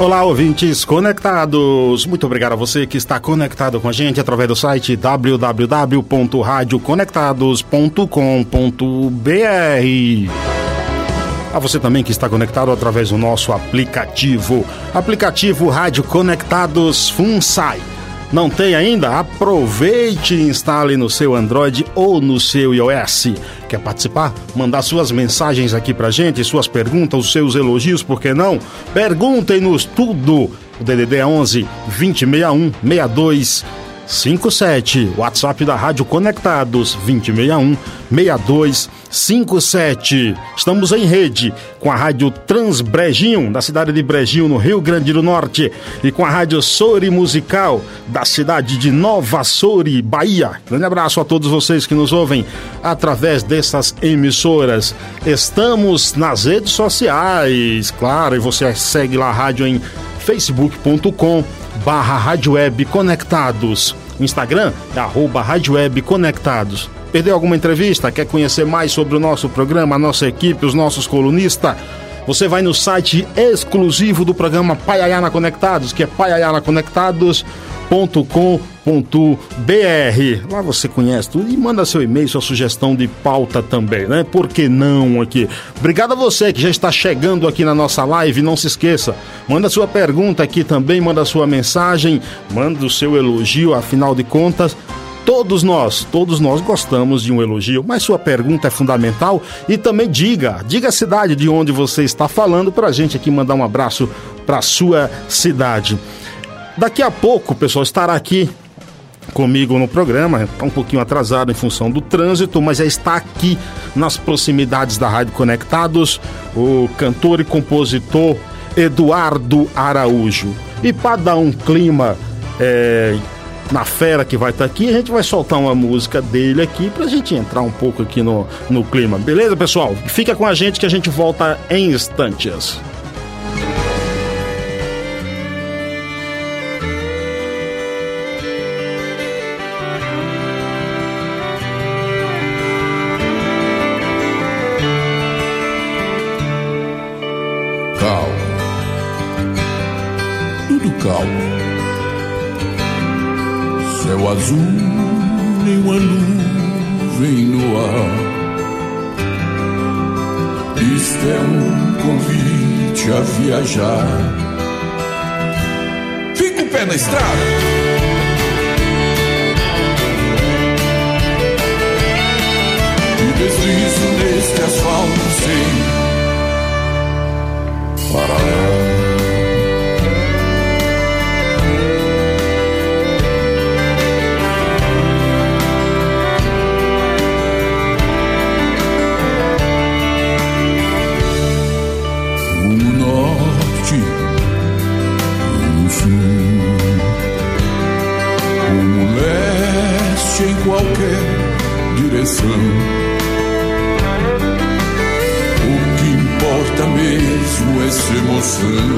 Olá, ouvintes conectados. Muito obrigado a você que está conectado com a gente através do site www.radioconectados.com.br. A você também que está conectado através do nosso aplicativo, aplicativo Rádio Conectados FunSai. Não tem ainda? Aproveite e instale no seu Android ou no seu iOS. Quer participar? Mandar suas mensagens aqui pra gente, suas perguntas, seus elogios, por que não? Perguntem-nos tudo. O DDD é 11 2061 62 57. WhatsApp da Rádio Conectados 2061 6257. Estamos em rede com a Rádio Transbrejinho, da cidade de Brejinho, no Rio Grande do Norte, e com a Rádio Sori Musical, da cidade de Nova Sori, Bahia. Grande abraço a todos vocês que nos ouvem através dessas emissoras. Estamos nas redes sociais, claro, e você segue lá a rádio em facebook.com barra Rádio Web Conectados. O Instagram é arroba Rádio Web Conectados. Perdeu alguma entrevista? Quer conhecer mais sobre o nosso programa, a nossa equipe, os nossos colunistas? Você vai no site exclusivo do programa Paiayana Conectados, que é paiayanaconectados.com.br. Lá você conhece tudo e manda seu e-mail, sua sugestão de pauta também, né? Por que não aqui? Obrigado a você que já está chegando aqui na nossa live. Não se esqueça, manda sua pergunta aqui também, manda sua mensagem, manda o seu elogio, afinal de contas. Todos nós, todos nós gostamos de um elogio, mas sua pergunta é fundamental e também diga, diga a cidade de onde você está falando para a gente aqui mandar um abraço para sua cidade. Daqui a pouco, pessoal, estará aqui comigo no programa, está um pouquinho atrasado em função do trânsito, mas já está aqui nas proximidades da Rádio Conectados, o cantor e compositor Eduardo Araújo. E para dar um clima é, na fera que vai estar tá aqui, a gente vai soltar uma música dele aqui pra gente entrar um pouco aqui no, no clima. Beleza, pessoal? Fica com a gente que a gente volta em instantes. Essa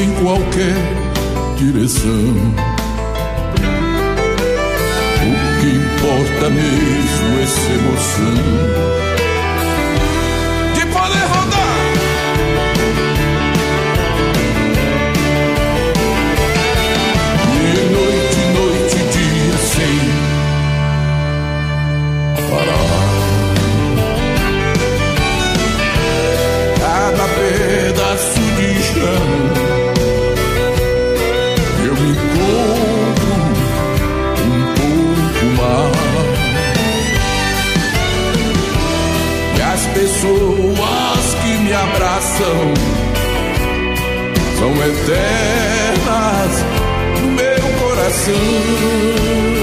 em qualquer direção. O que importa mesmo é essa emoção. Abraçam são eternas no meu coração.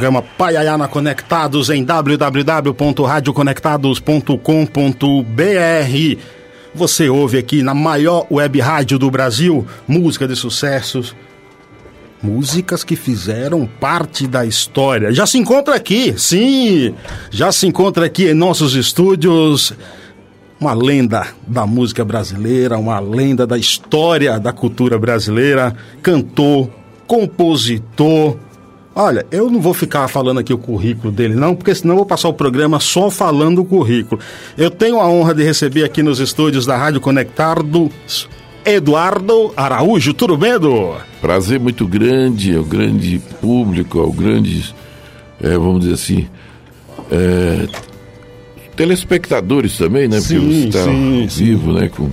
Programa Paiayana Conectados em www.radioconectados.com.br. Você ouve aqui na maior web rádio do Brasil música de sucessos, músicas que fizeram parte da história. Já se encontra aqui, sim, já se encontra aqui em nossos estúdios uma lenda da música brasileira, uma lenda da história da cultura brasileira, cantor, compositor, Olha, eu não vou ficar falando aqui o currículo dele, não, porque senão eu vou passar o programa só falando o currículo. Eu tenho a honra de receber aqui nos estúdios da Rádio Conectado Eduardo Araújo. Tudo bem, Edu? Prazer muito grande ao grande público, ao grande, é, vamos dizer assim, é, telespectadores também, né? Porque sim, você está vivo, sim. né? Com,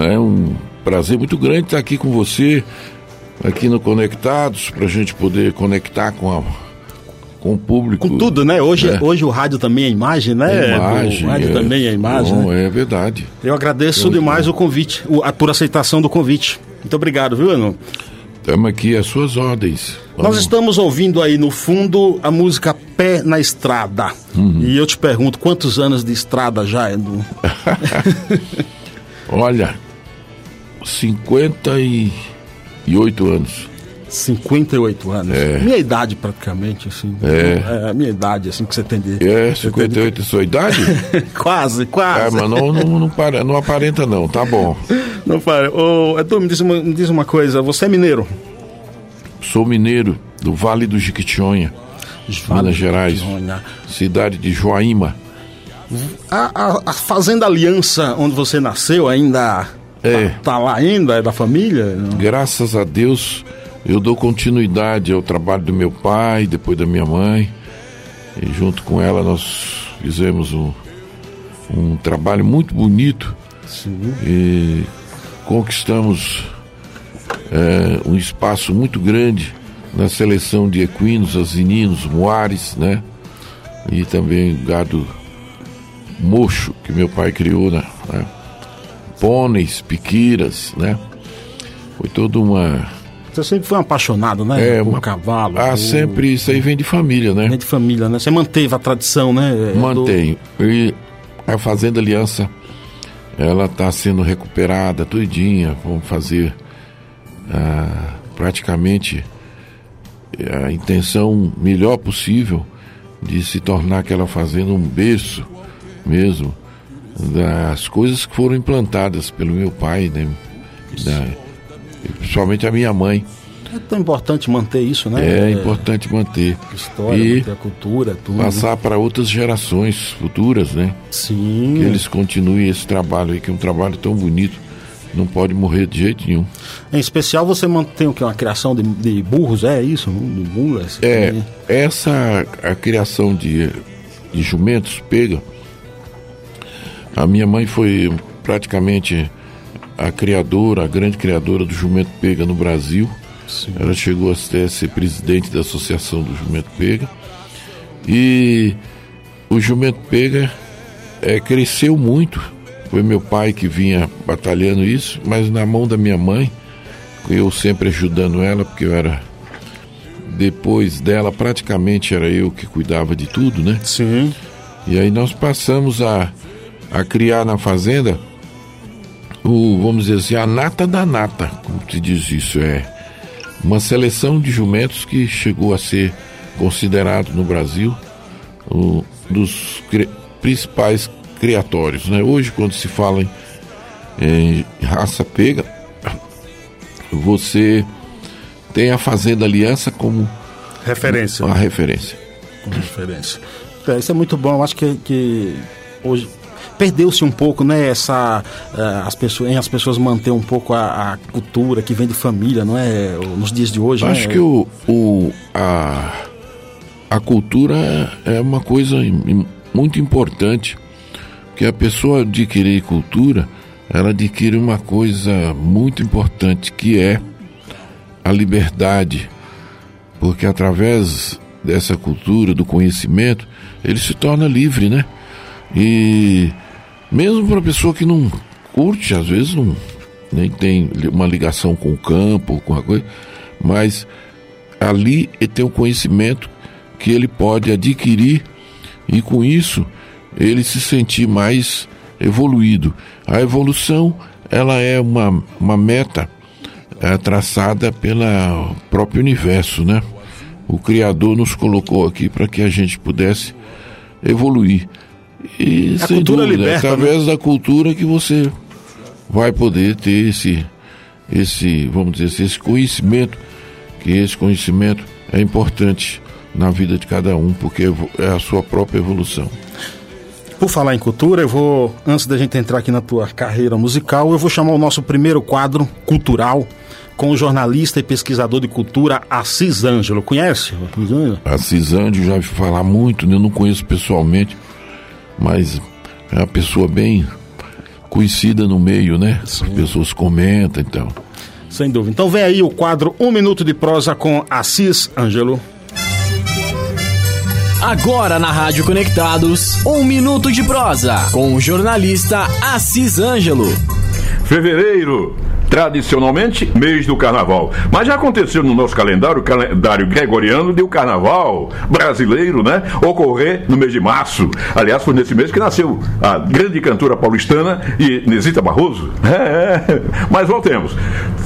é um prazer muito grande estar aqui com você aqui no Conectados, para a gente poder conectar com, a, com o público. Com tudo, né? Hoje, né? hoje o rádio também é imagem, né? É imagem. O rádio é, também é imagem. Bom, né? É verdade. Eu agradeço demais o convite, a, por aceitação do convite. Muito obrigado, viu, Eno? Estamos aqui às suas ordens. Vamos. Nós estamos ouvindo aí no fundo a música Pé na Estrada. Uhum. E eu te pergunto, quantos anos de estrada já, Edu? Olha, 50 e e oito anos. 58 anos. É. Minha idade, praticamente, assim. É. é. A minha idade, assim, que você tem de. É, 58 é sua idade? quase, quase. É, mas não, não, não, para, não aparenta, não, tá bom. Não para. Ô, Edu, me diz, uma, me diz uma coisa, você é mineiro? Sou mineiro, do Vale do Jiquitinhonha, vale Minas Gerais. Cidade de Joaíma. A, a, a Fazenda Aliança, onde você nasceu, ainda é. Tá, tá, lá ainda? É da família? Graças a Deus, eu dou continuidade ao trabalho do meu pai, depois da minha mãe. E junto com ela nós fizemos um, um trabalho muito bonito. Sim. E conquistamos é, um espaço muito grande na seleção de equinos, asininos, moares, né? E também gado mocho que meu pai criou, né? Pôneis, piquiras, né? Foi toda uma. Você sempre foi um apaixonado, né? É, por uma... cavalo. Ah, por... sempre isso aí vem de família, né? Vem de família, né? Você manteve a tradição, né? Mantenho. Do... E a Fazenda Aliança, ela está sendo recuperada tudinha. Vamos fazer ah, praticamente a intenção melhor possível de se tornar aquela fazenda um berço mesmo das coisas que foram implantadas pelo meu pai, né? Da, principalmente a minha mãe. É tão importante manter isso, né? É, é importante manter. História, e manter a cultura, tudo. Passar para outras gerações futuras, né? Sim. Que eles continuem esse trabalho aí, que é um trabalho tão bonito. Não pode morrer de jeito nenhum. Em especial, você mantém o que? Uma criação de, de burros, é isso? De mulas? É, essa a criação de, de jumentos pega. A minha mãe foi praticamente a criadora, a grande criadora do jumento pega no Brasil. Sim. Ela chegou até a ser presidente da Associação do Jumento Pega. E o jumento pega é, cresceu muito. Foi meu pai que vinha batalhando isso, mas na mão da minha mãe, eu sempre ajudando ela, porque eu era. Depois dela, praticamente era eu que cuidava de tudo, né? Sim. E aí nós passamos a, a criar na fazenda o, vamos dizer assim, a nata da nata, como se diz isso, é uma seleção de jumentos que chegou a ser considerado no Brasil um dos cri principais criatórios. Né? Hoje, quando se fala em, em raça pega, você tem a Fazenda Aliança como referência. A referência. Referência. É, isso é muito bom. Eu acho que, que hoje perdeu-se um pouco, né? Essa uh, as pessoas, em as pessoas manter um pouco a, a, cultura que vem de família, não é? Nos dias de hoje. Acho né? que o, o a, a cultura é uma coisa muito importante, que a pessoa adquirir cultura, ela adquire uma coisa muito importante que é a liberdade, porque através dessa cultura, do conhecimento, ele se torna livre, né? E mesmo para pessoa que não curte, às vezes não nem tem uma ligação com o campo, com a coisa, mas ali ele tem o um conhecimento que ele pode adquirir e com isso ele se sentir mais evoluído. A evolução ela é uma, uma meta é, traçada pelo próprio universo, né? O Criador nos colocou aqui para que a gente pudesse evoluir. E a sem cultura dúvida, liberta, através né? da cultura que você vai poder ter esse, esse, vamos dizer assim, esse conhecimento, que esse conhecimento é importante na vida de cada um, porque é a sua própria evolução. Por falar em cultura, eu vou, antes da gente entrar aqui na tua carreira musical, eu vou chamar o nosso primeiro quadro cultural com o jornalista e pesquisador de cultura Assis Ângelo. Conhece? Assis Ângelo, já falar muito, né? eu não conheço pessoalmente, mas é uma pessoa bem conhecida no meio, né? Sim. As pessoas comentam, então. Sem dúvida. Então vem aí o quadro Um Minuto de Prosa com Assis Ângelo. Agora na Rádio Conectados, Um Minuto de Prosa com o jornalista Assis Ângelo. Fevereiro tradicionalmente mês do carnaval. Mas já aconteceu no nosso calendário, o calendário gregoriano, de o carnaval brasileiro, né, ocorrer no mês de março. Aliás, foi nesse mês que nasceu a grande cantora paulistana Inesita Barroso. É, mas voltemos.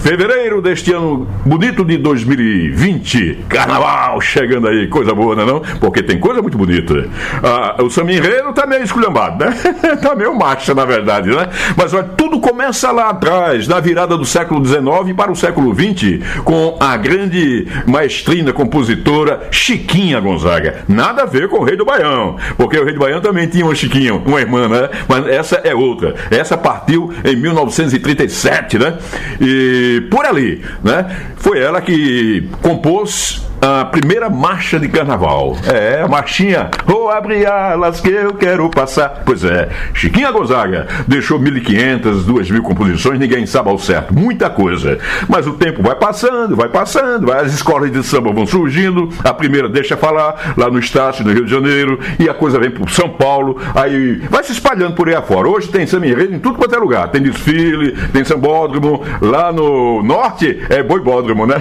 Fevereiro deste ano bonito de 2020, carnaval chegando aí, coisa boa, não é não? Porque tem coisa muito bonita. Ah, o Saminreiro tá meio esculhambado, né? tá meio marcha, na verdade, né? Mas olha, tudo começa lá atrás, na virada do século XIX para o século XX, com a grande maestrina compositora Chiquinha Gonzaga. Nada a ver com o Rei do Baião, porque o Rei do Baião também tinha uma Chiquinha, uma irmã, né? Mas essa é outra. Essa partiu em 1937, né? E por ali, né? Foi ela que compôs a primeira marcha de carnaval. É, a marchinha. Vou abrir alas que eu quero passar. Pois é, Chiquinha Gonzaga deixou 1.500, 2.000 composições, ninguém sabe ao certo. Muita coisa. Mas o tempo vai passando, vai passando, as escolas de samba vão surgindo. A primeira deixa falar, lá no Estácio, no Rio de Janeiro, e a coisa vem para São Paulo, aí vai se espalhando por aí afora. Hoje tem samba em tudo quanto é lugar. Tem desfile, tem sambódromo, lá no norte é boibódromo, né?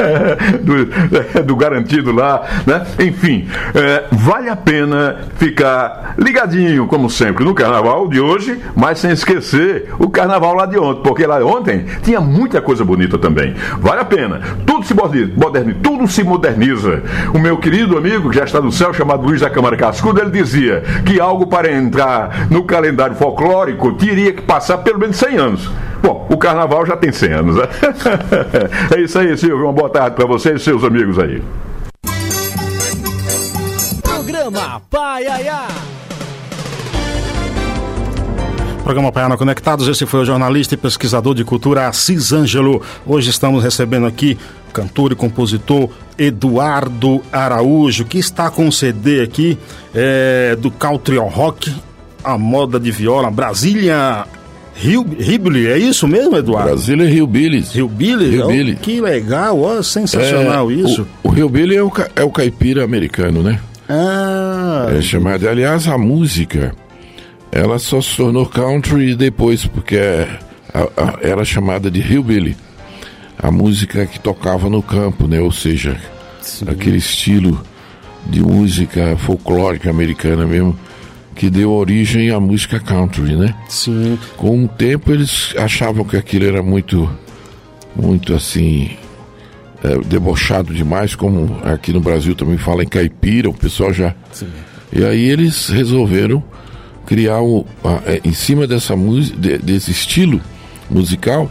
do, do garantido lá, né? Enfim, é, vale a pena ficar ligadinho, como sempre, no carnaval de hoje, mas sem esquecer o carnaval lá de ontem, porque lá ontem tinha muita coisa bonita também. Vale a pena. Tudo se moderniza, tudo se moderniza. O meu querido amigo, que já está no céu, chamado Luiz da Câmara Cascudo, ele dizia que algo para entrar no calendário folclórico teria que passar pelo menos 100 anos. Bom, o carnaval já tem 100 anos, né? é isso aí, Silvio. Uma boa tarde para você e seus amigos aí. Programa Paiaiá. Programa Paiana Conectados, esse foi o jornalista e pesquisador de cultura Assis Ângelo. Hoje estamos recebendo aqui cantor e compositor Eduardo Araújo, que está com um CD aqui é, do Country Rock, a moda de viola, Brasília Hillbilly, é isso mesmo, Eduardo? Brasília Hillbilly. Hillbilly? Hillbilly. Oh, que legal, ó, sensacional É, isso. O, o Hillbilly é o, é o caipira americano, né? Ah, É chamado. Aliás, a música, ela só se tornou country depois, porque é- a- a- era chamada de hillbilly. A música que tocava no campo, né? Ou seja, aquele estilo de música folclórica americana mesmo, que deu origem à música country, né? sim. Com o tempo eles achavam que aquilo era muito, muito assim, é, debochado demais, como aqui no Brasil também fala em caipira, o pessoal já. E aí eles resolveram criar o, a- é, em cima dessa música, desse estilo musical,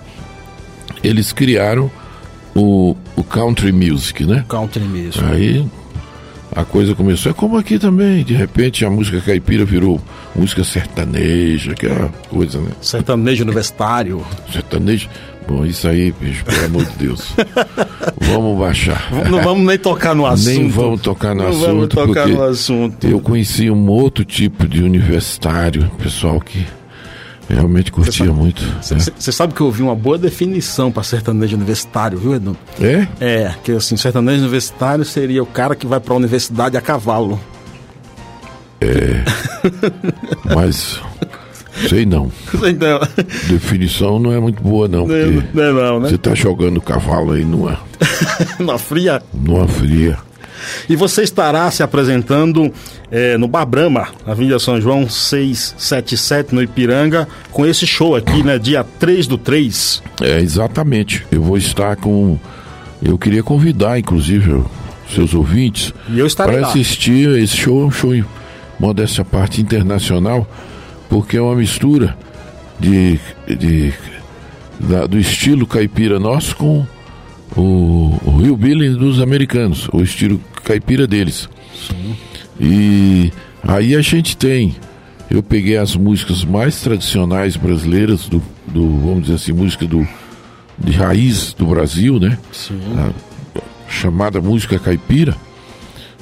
eles criaram o, o country music, né? Country mesmo. Aí a coisa começou. É como aqui também, de repente a música caipira virou música sertaneja, aquela coisa, né? Sertanejo universitário. Sertanejo. Bom, isso aí, bicho, pelo amor de Deus. vamos baixar. Não vamos nem tocar no assunto. Nem vamos tocar no Não assunto. vamos tocar no assunto. Eu conheci um outro tipo de universitário, pessoal que realmente curtia muito. né? Você sabe que eu ouvi uma boa definição para sertanejo universitário, viu, Edu? É? É, que assim, sertanejo universitário seria o cara que vai para a universidade a cavalo. Mas. Sei não. Então, Definição não é muito boa, não. Porque não é não, né? você tá jogando cavalo aí numa, Na fria. numa fria. E você estará se apresentando eh, no Bar Brahma, Avenida São João 677, no Ipiranga, com esse show aqui, né? Dia 3 do 3. É, exatamente. Eu vou estar com. Eu queria convidar, inclusive, seus ouvintes para assistir esse show. É um show, modéstia à parte, internacional, porque é uma mistura de, de, da- do estilo caipira nosso com o, o hillbilly dos americanos, o estilo caipira deles. E aí a gente tem. Eu peguei as músicas mais tradicionais brasileiras do, do vamos dizer assim, música do de raiz do Brasil, né? A chamada música caipira.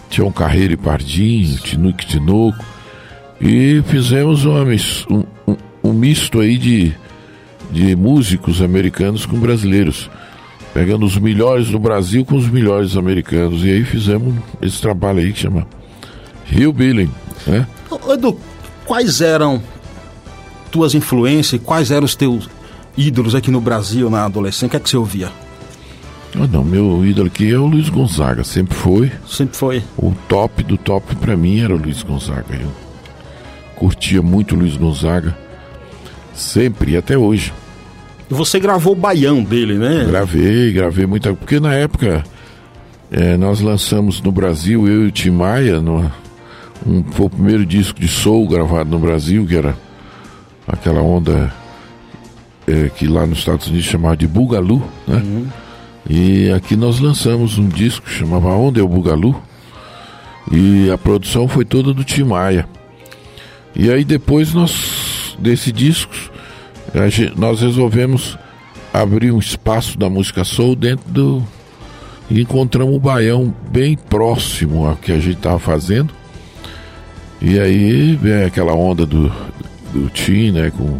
Tião Carreiro e Pardinho, Tinuque Tinoco. E fizemos uma um, um- um misto aí de, de músicos americanos com brasileiros. Pegando os melhores do Brasil com os melhores americanos. E aí fizemos esse trabalho aí que chama Hillbilly, né? Ô, Edu, quais eram tuas influências e quais eram os teus ídolos aqui no Brasil na adolescência? O que é que você ouvia? Ah, não, meu ídolo aqui é o Luiz Gonzaga, sempre foi. Sempre foi. O top do top pra mim era o Luiz Gonzaga. Eu curtia muito o Luiz Gonzaga, sempre e até hoje. E você gravou o baião dele, né? Gravei, gravei muita Porque na época eh, nós lançamos no Brasil, eu e o Tim Maia, numa- um, foi o primeiro disco de soul gravado no Brasil, que era aquela onda eh, que lá nos Estados Unidos chamava de Bugalu, né? E aqui nós lançamos um disco que chamava Onda é o Bugalu. E a produção foi toda do Tim Maia. E aí depois nós, desse disco, nós resolvemos abrir um espaço da música soul dentro do. E encontramos o baião bem próximo ao que a gente estava fazendo. E aí vem aquela onda do, do Tim, né? Com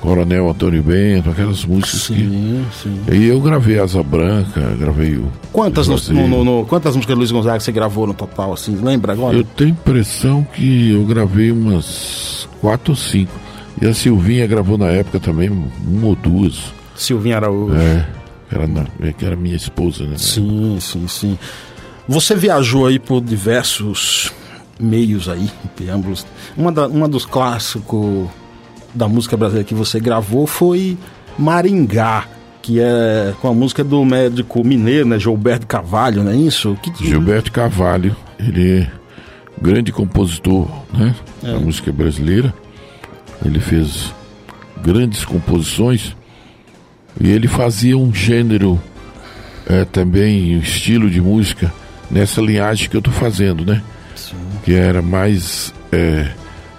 Coronel Antônio Bento, aquelas músicas que. Sim, sim. E eu gravei Asa Branca, gravei o. Quantas, no- no- no- quantas músicas do Luiz Gonzaga você gravou no total, assim? Lembra agora? Eu tenho impressão que eu gravei umas quatro ou cinco. E a Silvinha gravou na época também uma ou duas. Silvinho Araújo. É, era, na, é que era minha esposa, né? Sim, sim, sim. Você viajou aí por diversos meios aí, preâmbulos. Uma, da, uma dos clássicos da música brasileira que você gravou foi Maringá, que é com a música do médico mineiro, né, Gilberto Carvalho, não é isso? Que, Gilberto Carvalho, ele é grande compositor né, da música brasileira. Ele fez grandes composições E ele fazia um gênero é, também, um estilo de música nessa linhagem que eu tô fazendo, né? Sim. Que era mais é,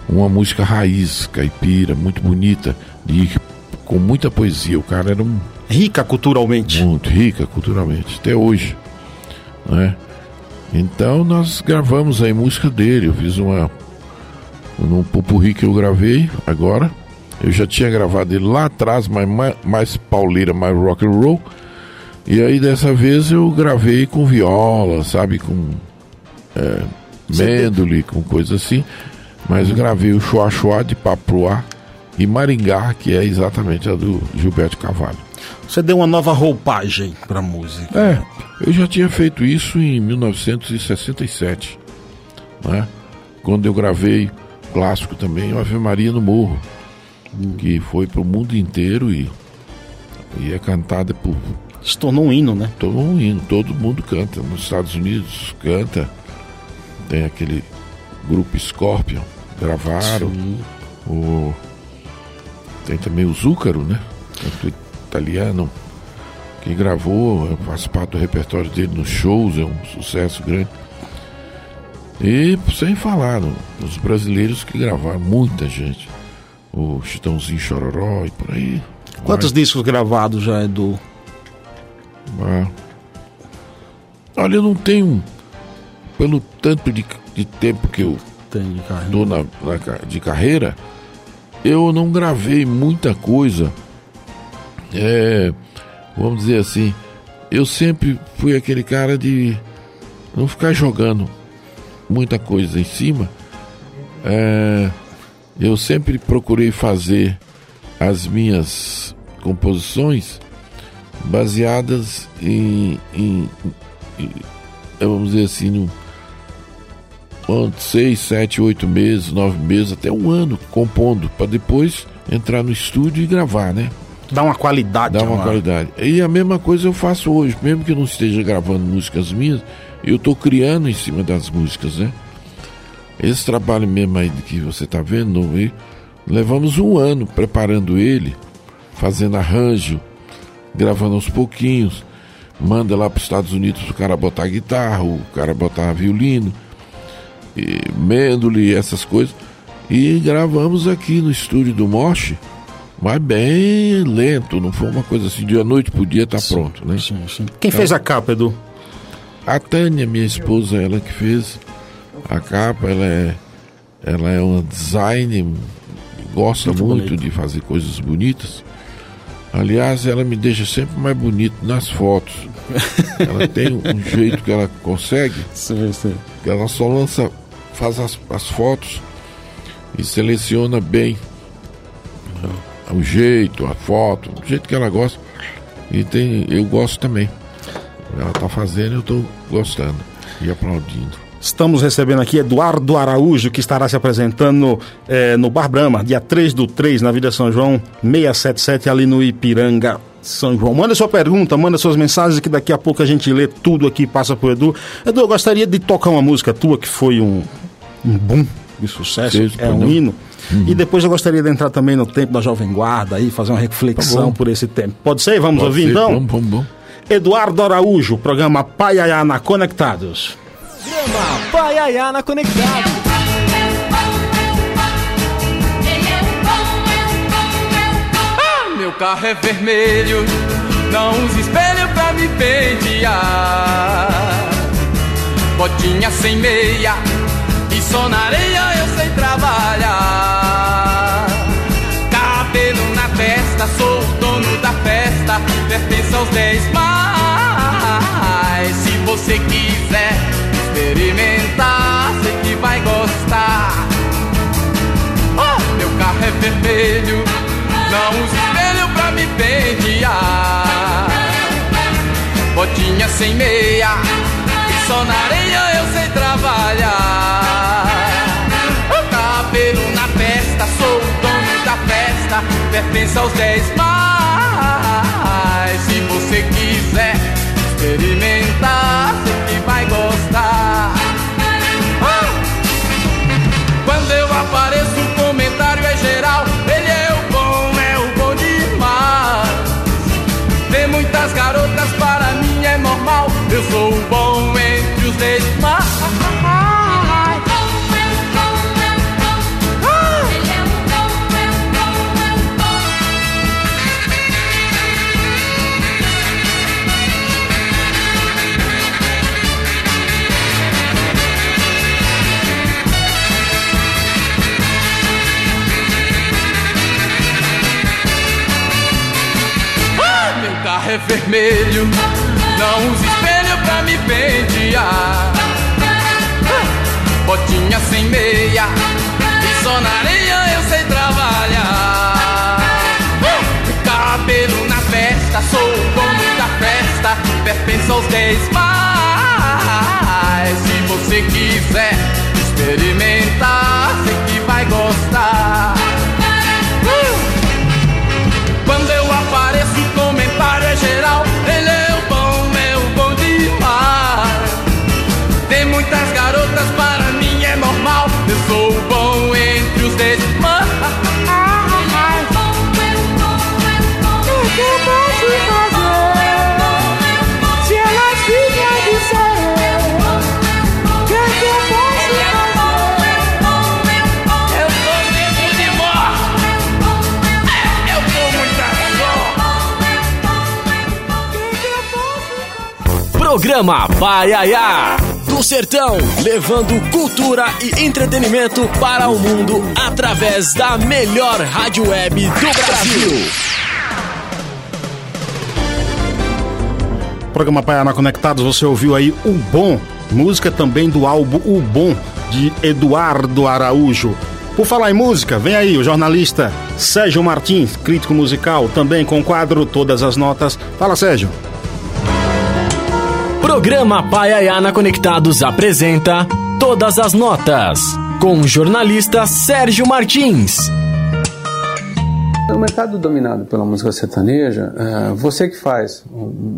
uma música raiz, caipira, muito bonita, e com muita poesia. O cara era um. Rica culturalmente. Muito rica culturalmente, até hoje. Né? Então nós gravamos aí música dele. Eu fiz uma. Num pupurri que eu gravei agora. Eu já tinha gravado ele lá atrás, mas mais, mais pauleira, mais rock and roll. E aí dessa vez eu gravei com viola, sabe, com é, mêndole, com coisa assim. Mas eu gravei o Chua Chua de Papuá e Maringá, que é exatamente a do Gilberto Carvalho. Você deu uma nova roupagem para música. É, eu já tinha feito isso em 1967, né? quando eu gravei clássico também, Ave Maria no Morro, hum. que foi para o mundo inteiro e, e é cantada por. Se tornou um hino, né? Tornou um hino, todo mundo canta. Nos Estados Unidos canta, tem aquele grupo Scorpion, gravaram. Sim. O, tem também o Zúcaro, né? Canto italiano, que gravou, faz parte do repertório dele nos shows, é um sucesso grande. E sem falar os brasileiros que gravaram, muita gente. O Chitãozinho Chororó e por aí. Quantos vai. discos gravados já, Edu? Ah. Olha, eu não tenho. Pelo tanto de, de tempo que eu estou na, na, de carreira, eu não gravei muita coisa. É, vamos dizer assim, eu sempre fui aquele cara de não ficar jogando muita coisa em cima. É, eu sempre procurei fazer as minhas composições baseadas em, em, em vamos dizer assim, no, seis, sete, oito meses, nove meses, até um ano compondo, para depois entrar no estúdio e gravar, né? Dá uma qualidade. Dá uma qualidade. E a mesma coisa eu faço hoje, mesmo que eu não esteja gravando músicas minhas, eu estou criando em cima das músicas, né? Esse trabalho mesmo aí que você está vendo, levamos um ano preparando ele, fazendo arranjo, gravando aos pouquinhos, manda lá para os Estados Unidos o cara botar guitarra, o cara botar violino, e mêndole, essas coisas. E gravamos aqui no estúdio do Moche, mas bem lento, não foi uma coisa assim, de a noite pro dia tá pronto, né? Sim, sim. Quem então, fez a capa, Edu? A Tânia, minha esposa, ela que fez a capa, ela é, ela é uma designer, gosta muito, muito de fazer coisas bonitas. Aliás, ela me deixa sempre mais bonito nas fotos. ela tem um jeito que ela consegue. Sim, sim. Que ela só lança faz as, as fotos e seleciona bem o jeito, a foto, do jeito que ela gosta. E tem, eu gosto também. Ela está fazendo, eu estou gostando e aplaudindo. Estamos recebendo aqui Eduardo Araújo, que estará se apresentando é, no Bar Brahma, dia 3 do 3, na Vida São João, 677, ali no Ipiranga, São João. Manda sua pergunta, manda suas mensagens, que daqui a pouco a gente lê tudo aqui passa pro Edu. Edu, eu gostaria de tocar uma música tua que foi um, um boom de sucesso, Sim, é um hino. Uhum. E depois eu gostaria de entrar também no tempo da Jovem Guarda e fazer uma reflexão tá por esse tempo. Pode ser? Vamos Pode ouvir ser. então? Bom, bom, bom. Eduardo Araújo, programa Paiaiana Conectados. Programa Paiaiana Conectados. Ah, meu carro é vermelho, não use espelho pra me pentear. Botinha sem meia e só na areia eu sei trabalhar. Cabelo na testa, sou o dono da festa, pertence aos dez mais. Você quiser experimentar, sei que vai gostar. Oh, meu carro é vermelho, não uso espelho pra me pentear. Botinha sem meia, e só na areia eu sei trabalhar. O cabelo na festa, sou o dono da festa, pertence aos dez mais. Se você quiser vermelho, não usa espelho pra me pentear. Botinha sem meia, e só na areia eu sei trabalhar. Cabelo na festa, sou o dono da festa, pertence aos dez mais. Se você quiser experimentar, sei que vai gostar. É geral. Ele é o bom, é bom demais. Tem muitas garotas, para mim é normal. Eu sou bom entre os dez. Programa Paiaiá. Do Sertão, levando cultura e entretenimento para o mundo através da melhor rádio web do Brasil. Programa Paiana Conectados, você ouviu aí O Bom, música também do álbum O Bom, de Eduardo Araújo. Por falar em música, vem aí o jornalista Sérgio Martins, crítico musical, também com o quadro Todas as Notas. Fala, Sérgio. Programa Paiaiana Conectados apresenta Todas as Notas, com o jornalista Sérgio Martins. No mercado dominado pela música sertaneja, eh, você que faz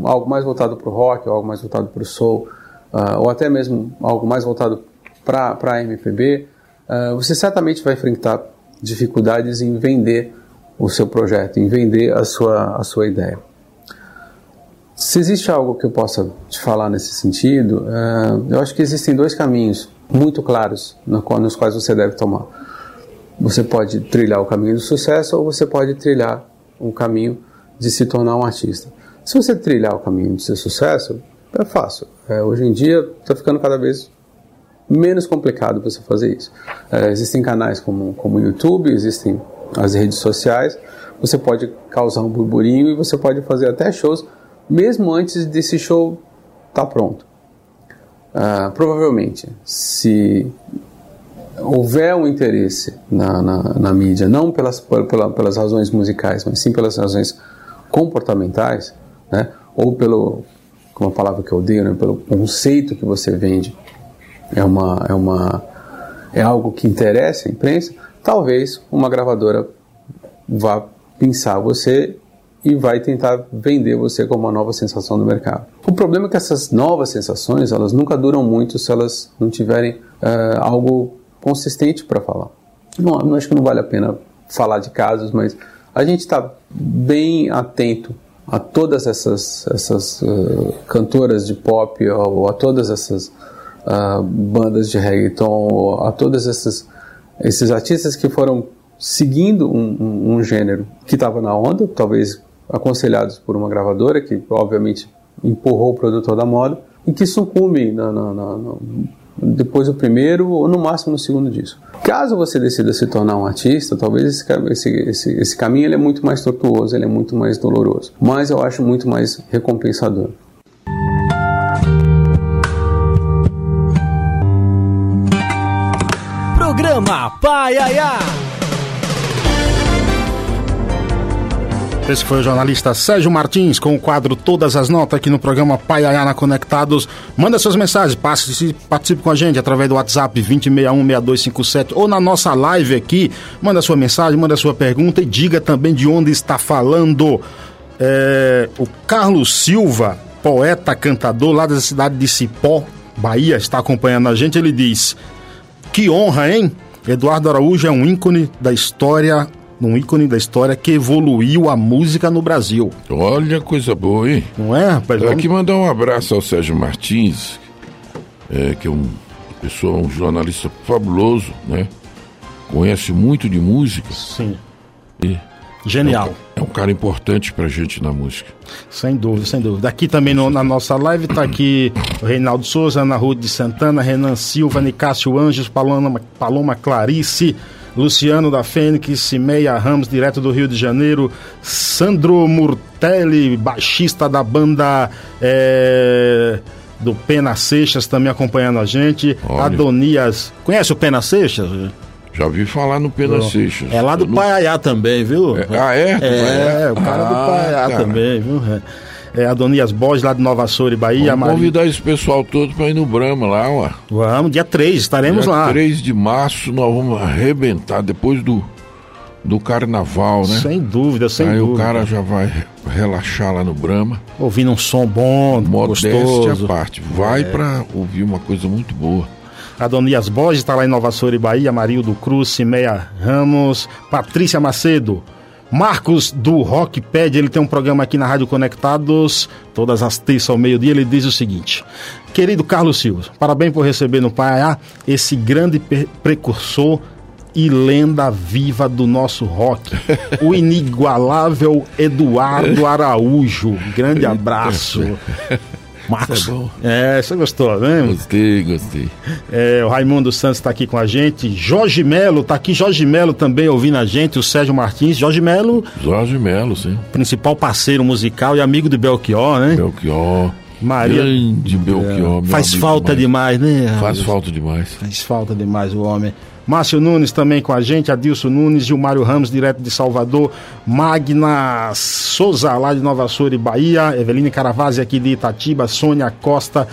algo mais voltado para o rock, algo mais voltado para o soul, ah, ou até mesmo algo mais voltado para a MPB, ah, você certamente vai enfrentar dificuldades em vender o seu projeto, em vender a sua, a sua ideia. Se existe algo que eu possa te falar nesse sentido, eh, eu acho que existem dois caminhos muito claros nos quais você deve tomar. Você pode trilhar o caminho do sucesso ou você pode trilhar o caminho de se tornar um artista. Se você trilhar o caminho de ser sucesso, é fácil. É, hoje em dia está ficando cada vez menos complicado você fazer isso. É, existem canais como, como o YouTube, existem as redes sociais. Você pode causar um burburinho e você pode fazer até shows mesmo antes desse show estar pronto. Ah, provavelmente, se houver um interesse na, na, na mídia, não pelas, pela, pelas razões musicais, mas sim pelas razões comportamentais, né? ou pelo, como a palavra que eu odeio, né? pelo conceito que você vende, é, uma, é, uma, é algo que interessa a imprensa, talvez uma gravadora vá pensar você e vai tentar vender você como uma nova sensação do mercado. O problema é que essas novas sensações elas nunca duram muito se elas não tiverem eh, algo consistente para falar. Não, não acho que não vale a pena falar de casos, mas a gente está bem atento a todas essas, essas uh, cantoras de pop ou a todas essas uh, bandas de reggaeton, ou a todos esses, esses artistas que foram seguindo um, um, um gênero que estava na onda, talvez aconselhados por uma gravadora que obviamente empurrou o produtor da moda e que sucumbe na, na, na, depois do primeiro ou no máximo no segundo disco. Caso você decida se tornar um artista, talvez esse, esse, esse, esse caminho ele é muito mais tortuoso, ele é muito mais doloroso, mas eu acho muito mais recompensador. Programa Paiaiá. Esse foi o jornalista Sérgio Martins com o quadro Todas as Notas aqui no programa Paiaiana Conectados. Manda suas mensagens, passe, participe com a gente através do WhatsApp 2061-6257 ou na nossa live aqui. Manda sua mensagem, manda sua pergunta e diga também de onde está falando. É, o Carlos Silva, poeta, cantador lá da cidade de Cipó, Bahia, está acompanhando a gente. Ele diz: Que honra, hein? Eduardo Araújo é um ícone da história um ícone da história que evoluiu a música no Brasil. Olha coisa boa, hein? Não é, rapaz? Vamos... Aqui mandar um abraço ao Sérgio Martins, é, que é um pessoa, um jornalista fabuloso, né? Conhece muito de música. Sim. E Genial. É um, é um, cara importante pra gente na música. Sem dúvida, sem dúvida. Aqui também no, na nossa live tá aqui o Reinaldo Souza, Ana Ruth de Santana, Renan Silva, Nicásio Anjos, Paloma, Paloma Clarice, Luciano da Fênix, Cimeia Ramos, direto do Rio de Janeiro, Sandro Murtelli, baixista da banda é, do Pena Seixas, também acompanhando a gente. Olha. Adonias. Conhece o Pena Seixas? Já vi falar no Pena Seixas. É lá do Eu não- Paiaiá também, viu? É- ah, é? Do É, Paiaiá? o cara do Ah, Paiaiá tá. também, viu? É. É Adonias Borges, lá de Nova Soura e Bahia. Vamos Maria- convidar esse pessoal todo para ir no Brahma lá, ó. Vamos, dia 3, estaremos Dia lá. 3 de março nós vamos arrebentar depois do, do carnaval, né? Sem dúvida, sem Aí dúvida. o cara já vai relaxar lá no Brahma. Ouvindo um som bom, Modéstia gostoso. à parte. Vai É. pra ouvir uma coisa muito boa. Adonias Borges está lá em Nova Soura e Bahia, Marildo Cruz, Cimeia Ramos, Patrícia Macedo, Marcos do Rockpad, ele tem um programa aqui na Rádio Conectados, todas as terças ao meio-dia, ele diz o seguinte: Querido Carlos Silva, parabéns por receber no Paiá esse grande precursor e lenda viva do nosso rock, o inigualável Eduardo Araújo. Grande abraço. Marcos. Isso é bom. É, você gostou, né? Gostei, gostei. É, o Raimundo Santos está aqui com a gente. Jorge Melo está aqui. Jorge Melo também ouvindo a gente. O Sérgio Martins. Jorge Melo, Jorge Melo, sim. principal parceiro musical e amigo de Belchior, né? Belchior. Maria- Grande Belchior. meu Faz falta demais, né? Faz falta demais. Faz falta demais o homem. Márcio Nunes também com a gente, Adilson Nunes, Gilmário Ramos, direto de Salvador, Magna Souza, lá de Nova Soura e Bahia, Eveline Caravazzi aqui de Itatiba, Sônia Costa,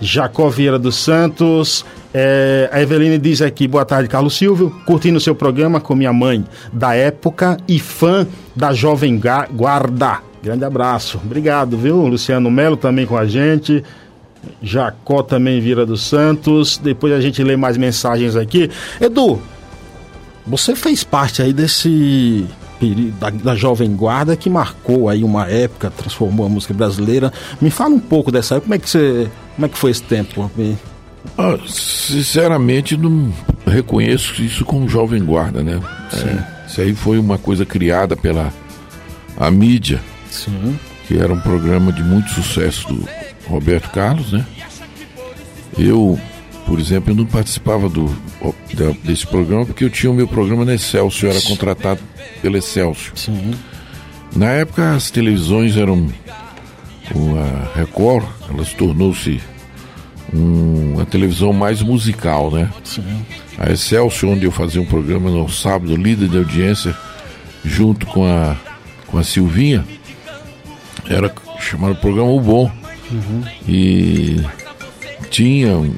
Jacó Vieira dos Santos. É, a Eveline diz aqui, boa tarde, Carlos Silvio, curtindo o seu programa com minha mãe da época e fã da Jovem Guarda. Grande abraço. Obrigado, viu? Luciano Melo também com a gente. Jacó também Vira dos Santos. Depois a gente lê mais mensagens aqui. Edu, você fez parte aí desse da, da Jovem Guarda que marcou aí uma época, transformou a música brasileira. Me fala um pouco dessa época. Como é que você, como é que foi esse tempo? Ah, sinceramente, não reconheço isso como jovem guarda, né? É, isso aí foi uma coisa criada pela a mídia, Sim. que era um programa de muito sucesso do Roberto Carlos, né? Eu, por exemplo, eu não participava do, da- desse programa porque eu tinha o meu programa na Excelsior, eu era contratado pela Excelsior. Sim. Na época as televisões eram a Record, ela se tornou-se um- uma televisão mais musical, né? Sim. A Excelsior, onde eu fazia um programa no sábado, líder de audiência, junto com a, com a Silvinha, era chamado programa O Bom. E tinha um,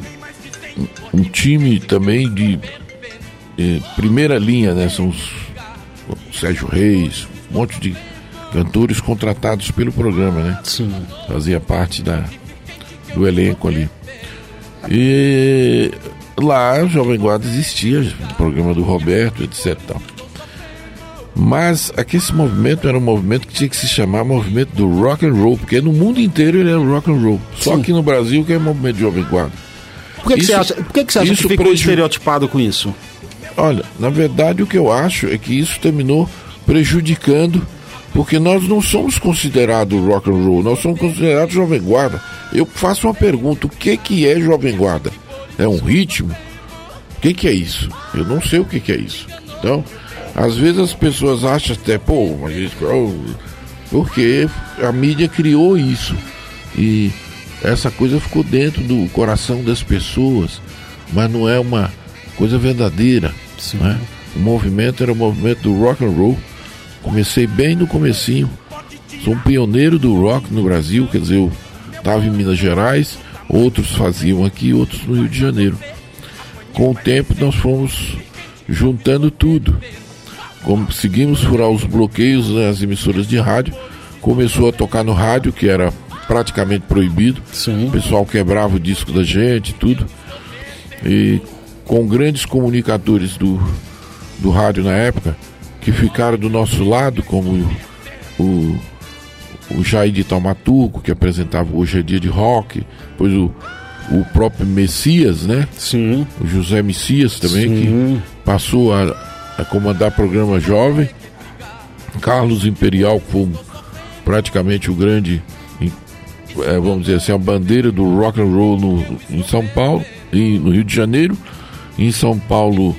um time também de eh, primeira linha, né? São os o Sérgio Reis, um monte de cantores contratados pelo programa, né? Sim. fazia parte da, do elenco ali. E lá, Jovem Guarda existia, o programa do Roberto, etc. tal. Mas aqui esse movimento era um movimento que tinha que se chamar movimento do rock and roll, porque no mundo inteiro ele era rock and roll. Só Sim. aqui no Brasil que é movimento de Jovem Guarda. Por que, que Isso- você acha, por que, que você acha que isso ficou preju- estereotipado com isso? Olha, na verdade o que eu acho é que isso terminou prejudicando, porque nós não somos considerados rock and roll, nós somos considerados jovem guarda. Eu faço uma pergunta, o que que é jovem guarda? É um ritmo? O que que é isso? Eu não sei o que que é isso. Então, às vezes as pessoas acham até, pô, mas isso, porque a mídia criou isso. E essa coisa ficou dentro do coração das pessoas, mas não é uma coisa verdadeira. Né? O movimento era o movimento do rock and roll. Comecei bem no comecinho. Sou um pioneiro do rock no Brasil, quer dizer, eu estava em Minas Gerais, outros faziam aqui, outros no Rio de Janeiro. Com o tempo nós fomos juntando tudo. Conseguimos furar os bloqueios nas emissoras de rádio. Começou a tocar no rádio, que era praticamente proibido. Sim. O pessoal quebrava o disco da gente, tudo. E com grandes comunicadores do, do rádio na época, que ficaram do nosso lado, como o, o Jair de Taumaturgo, que apresentava Hoje é Dia de Rock, depois o, o próprio Messias, né? Sim. O José Messias também, Sim. que passou a, a comandar programa jovem. Carlos Imperial, que foi praticamente o grande, eh, vamos dizer assim, a bandeira do rock and roll no, em São Paulo, e no Rio de Janeiro. Em São Paulo,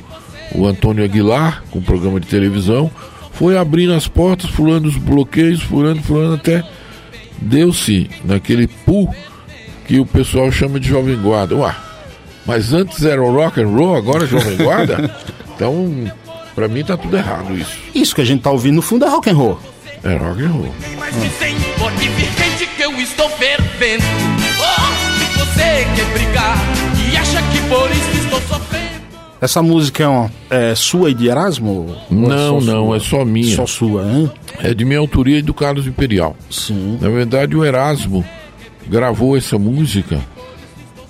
o Antônio Aguilar, com o programa de televisão, foi abrindo as portas, furando os bloqueios, furando, furando, até deu-se naquele pool que o pessoal chama de Jovem Guarda. Ué, mas antes era o rock and roll, agora é Jovem Guarda? então, pra mim tá tudo errado isso. Isso que a gente tá ouvindo no fundo é rock and roll. É rock and roll. Que eu estou fervendo. Oh, se você quer brigar e acha que por isso estou sofrendo. Essa música é, uma, é sua e de Erasmo? Ou Não, só não, sua? é só minha. Só sua, hein? É de minha autoria e do Carlos Imperial. Sim. Na verdade, o Erasmo gravou essa música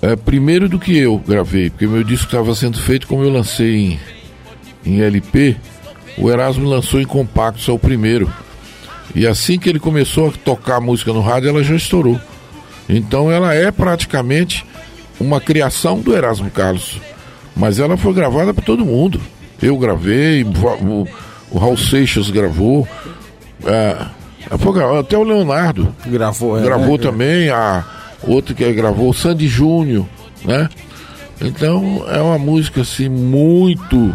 é, primeiro do que eu gravei, porque meu disco estava sendo feito como eu lancei em, em LP. O Erasmo lançou em compacto, só o primeiro. E assim que ele começou a tocar a música no rádio, ela já estourou. Então ela é praticamente uma criação do Erasmo Carlos. Mas ela foi gravada por todo mundo. Eu gravei, o, o Raul Seixas gravou. é, até o Leonardo Gravou, é, gravou é, também, a outra que gravou, o Sandy Júnior, né? Então é uma música assim muito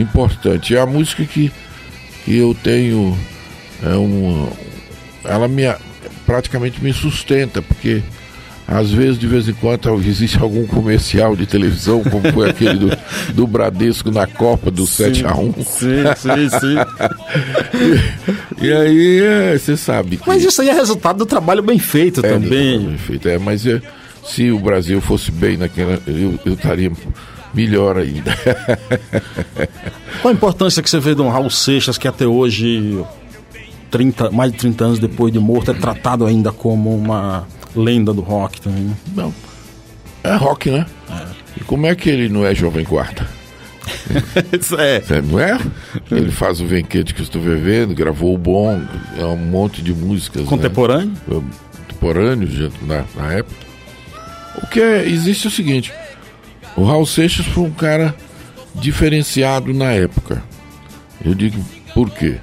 importante. É a música que, que eu tenho, é um, ela me praticamente me sustenta, porque às vezes, de vez em quando, existe algum comercial de televisão, como foi aquele do, do Bradesco na Copa do 7 a 1 Sim, sim, sim. E aí, é, você sabe. Que Mas isso aí é resultado do trabalho bem feito é, também. bem feito, é, mas é, se o Brasil fosse bem naquela, eu, eu estaria melhor ainda. Qual a importância que você vê de um Raul Seixas que até hoje, 30, mais de 30 anos depois de morto, é tratado ainda como uma lenda do rock também? Não. É rock, né? E como é que ele não é jovem guarda? é. É, não é? Ele faz o Vem Quente que eu estou vivendo, gravou o Bom, é um monte de músicas. né? Contemporâneo? contemporâneos já na, na época. O que é, existe é o seguinte: o Raul Seixas foi um cara diferenciado na época. Eu digo por quê?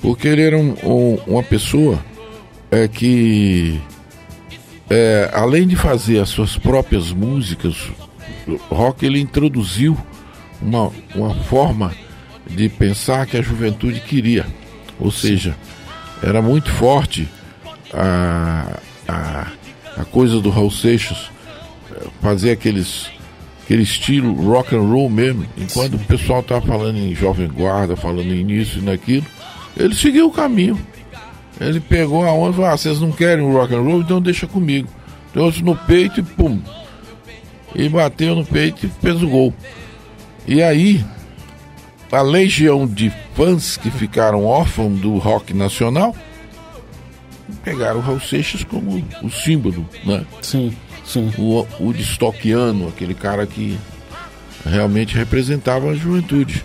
Porque ele era um- um- uma pessoa é, que, é, além de fazer as suas próprias músicas, rock ele introduziu uma, uma forma de pensar que a juventude queria. Ou seja, era muito forte a, a, a coisa do Raul Seixas, eh, fazer aqueles aquele estilo rock and roll mesmo, enquanto o pessoal estava falando em jovem guarda, falando em nisso e naquilo, ele seguiu o caminho. Ele pegou a onda e falou: ah, vocês não querem o rock and roll, então deixa comigo. Trouxe no peito e pum. E bateu no peito e fez o gol. E aí, a legião de fãs que ficaram órfãos do rock nacional pegaram o Raul Seixas como o símbolo, né? Sim, sim. O, o distockiano, aquele cara que realmente representava a juventude.